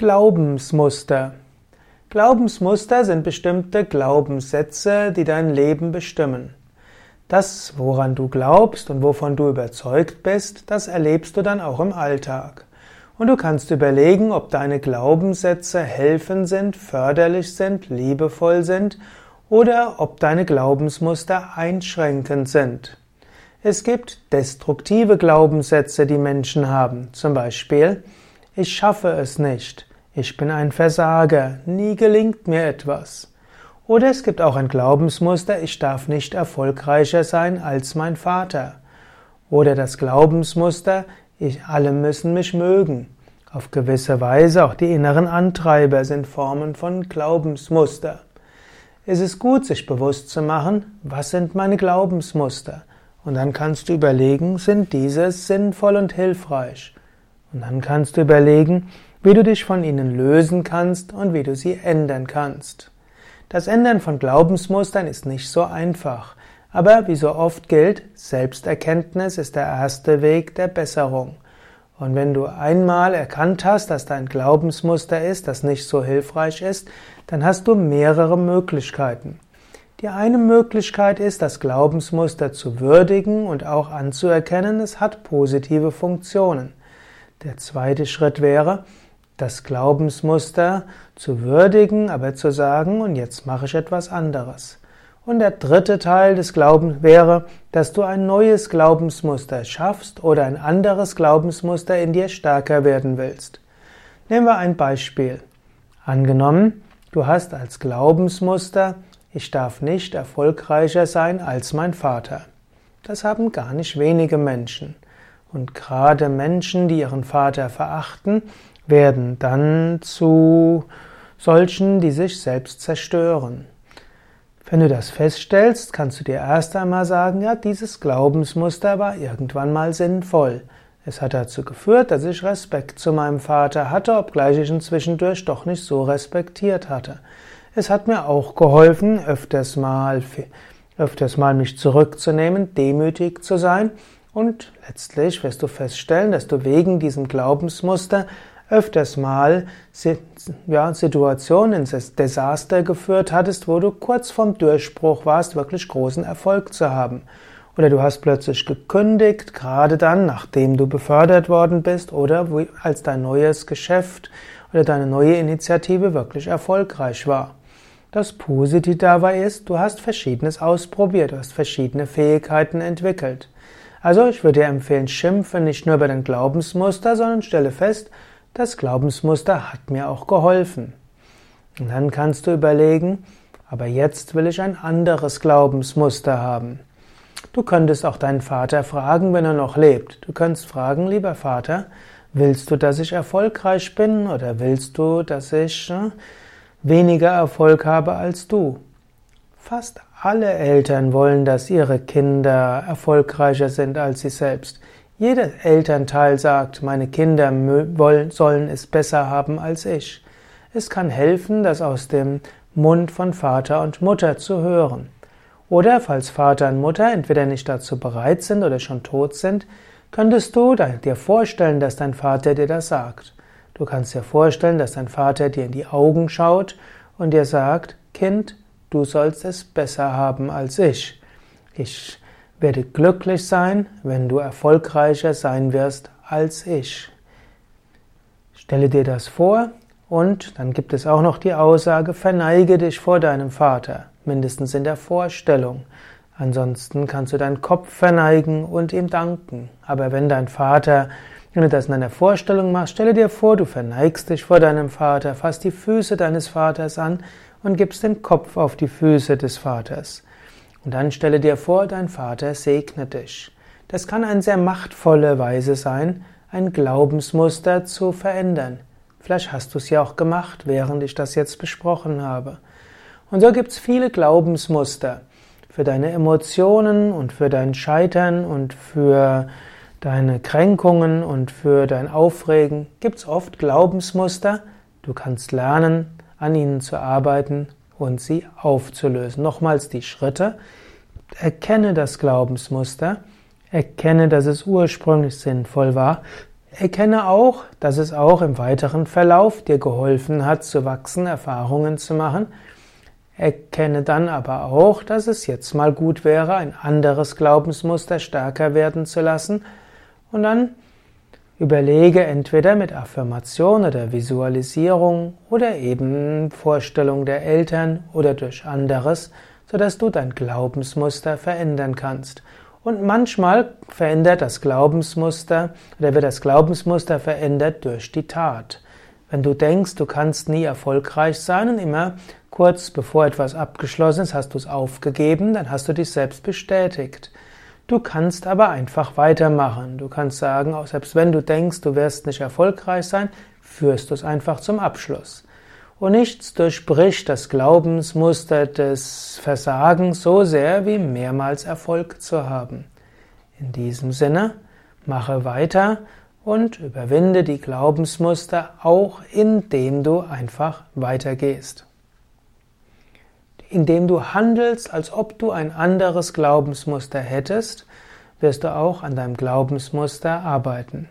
Glaubensmuster. Glaubensmuster sind bestimmte Glaubenssätze, die dein Leben bestimmen. Das, woran du glaubst und wovon du überzeugt bist, das erlebst du dann auch im Alltag. Und du kannst überlegen, ob deine Glaubenssätze helfen sind, förderlich sind, liebevoll sind oder ob deine Glaubensmuster einschränkend sind. Es gibt destruktive Glaubenssätze, die Menschen haben. Zum Beispiel, ich schaffe es nicht. Ich bin ein Versager, nie gelingt mir etwas. Oder es gibt auch ein Glaubensmuster, ich darf nicht erfolgreicher sein als mein Vater. Oder das Glaubensmuster, ich, alle müssen mich mögen. Auf gewisse Weise auch die inneren Antreiber sind Formen von Glaubensmuster. Es ist gut, sich bewusst zu machen, was sind meine Glaubensmuster? Und dann kannst du überlegen, sind diese sinnvoll und hilfreich? Und dann kannst du überlegen, wie du dich von ihnen lösen kannst und wie du sie ändern kannst. Das Ändern von Glaubensmustern ist nicht so einfach, aber wie so oft gilt, Selbsterkenntnis ist der erste Weg der Besserung. Und wenn du einmal erkannt hast, dass dein Glaubensmuster ist, das nicht so hilfreich ist, dann hast du mehrere Möglichkeiten. Die eine Möglichkeit ist, das Glaubensmuster zu würdigen und auch anzuerkennen, es hat positive Funktionen. Der zweite Schritt wäre, das Glaubensmuster zu würdigen, aber zu sagen, und jetzt mache ich etwas anderes. Und der dritte Teil des Glaubens wäre, dass du ein neues Glaubensmuster schaffst oder ein anderes Glaubensmuster in dir stärker werden willst. Nehmen wir ein Beispiel. Angenommen, du hast als Glaubensmuster, ich darf nicht erfolgreicher sein als mein Vater. Das haben gar nicht wenige Menschen. Und gerade Menschen, die ihren Vater verachten, werden dann zu solchen, die sich selbst zerstören. Wenn du das feststellst, kannst du dir erst einmal sagen, ja, dieses Glaubensmuster war irgendwann mal sinnvoll. Es hat dazu geführt, dass ich Respekt zu meinem Vater hatte, obgleich ich ihn zwischendurch doch nicht so respektiert hatte. Es hat mir auch geholfen, öfters mal, öfters mal mich zurückzunehmen, demütig zu sein und letztlich wirst du feststellen, dass du wegen diesem Glaubensmuster öfters mal Situationen ins Desaster geführt hattest, wo du kurz vorm Durchbruch warst, wirklich großen Erfolg zu haben. Oder du hast plötzlich gekündigt, gerade dann, nachdem du befördert worden bist, oder als dein neues Geschäft oder deine neue Initiative wirklich erfolgreich war. Das Positive dabei ist, du hast Verschiedenes ausprobiert, du hast verschiedene Fähigkeiten entwickelt. Also ich würde dir empfehlen, schimpfe nicht nur über dein Glaubensmuster, sondern stelle fest, das Glaubensmuster hat mir auch geholfen. Und dann kannst du überlegen, aber jetzt will ich ein anderes Glaubensmuster haben. Du könntest auch deinen Vater fragen, wenn er noch lebt. Du könntest fragen, lieber Vater, willst du, dass ich erfolgreich bin oder willst du, dass ich äh, weniger Erfolg habe als du? Fast alle Eltern wollen, dass ihre Kinder erfolgreicher sind als sie selbst. Jeder Elternteil sagt, meine Kinder sollen es besser haben als ich. Es kann helfen, das aus dem Mund von Vater und Mutter zu hören. Oder falls Vater und Mutter entweder nicht dazu bereit sind oder schon tot sind, könntest du dir vorstellen, dass dein Vater dir das sagt. Du kannst dir vorstellen, dass dein Vater dir in die Augen schaut und dir sagt, Kind, du sollst es besser haben als ich. Ich werde glücklich sein, wenn du erfolgreicher sein wirst als ich. Stelle dir das vor und dann gibt es auch noch die Aussage, verneige dich vor deinem Vater, mindestens in der Vorstellung. Ansonsten kannst du deinen Kopf verneigen und ihm danken. Aber wenn dein Vater, wenn du das in deiner Vorstellung machst, stelle dir vor, du verneigst dich vor deinem Vater, fasst die Füße deines Vaters an und gibst den Kopf auf die Füße des Vaters. Und dann stelle dir vor, dein Vater segnet dich. Das kann eine sehr machtvolle Weise sein, ein Glaubensmuster zu verändern. Vielleicht hast du es ja auch gemacht, während ich das jetzt besprochen habe. Und so gibt es viele Glaubensmuster für deine Emotionen und für dein Scheitern und für deine Kränkungen und für dein Aufregen. Gibt es oft Glaubensmuster. Du kannst lernen, an ihnen zu arbeiten und sie aufzulösen. Nochmals die Schritte. Erkenne das Glaubensmuster. Erkenne, dass es ursprünglich sinnvoll war. Erkenne auch, dass es auch im weiteren Verlauf dir geholfen hat, zu wachsen, Erfahrungen zu machen. Erkenne dann aber auch, dass es jetzt mal gut wäre, ein anderes Glaubensmuster stärker werden zu lassen. Und dann überlege entweder mit Affirmation oder Visualisierung oder eben Vorstellung der Eltern oder durch anderes, sodass du dein Glaubensmuster verändern kannst. Und manchmal verändert das Glaubensmuster oder wird das Glaubensmuster verändert durch die Tat. Wenn du denkst, du kannst nie erfolgreich sein und immer kurz bevor etwas abgeschlossen ist, hast du es aufgegeben, dann hast du dich selbst bestätigt. Du kannst aber einfach weitermachen. Du kannst sagen, auch selbst wenn du denkst, du wirst nicht erfolgreich sein, führst du es einfach zum Abschluss. Und nichts durchbricht das Glaubensmuster des Versagens so sehr wie mehrmals Erfolg zu haben. In diesem Sinne, mache weiter und überwinde die Glaubensmuster auch indem du einfach weitergehst. Indem du handelst, als ob du ein anderes Glaubensmuster hättest, wirst du auch an deinem Glaubensmuster arbeiten.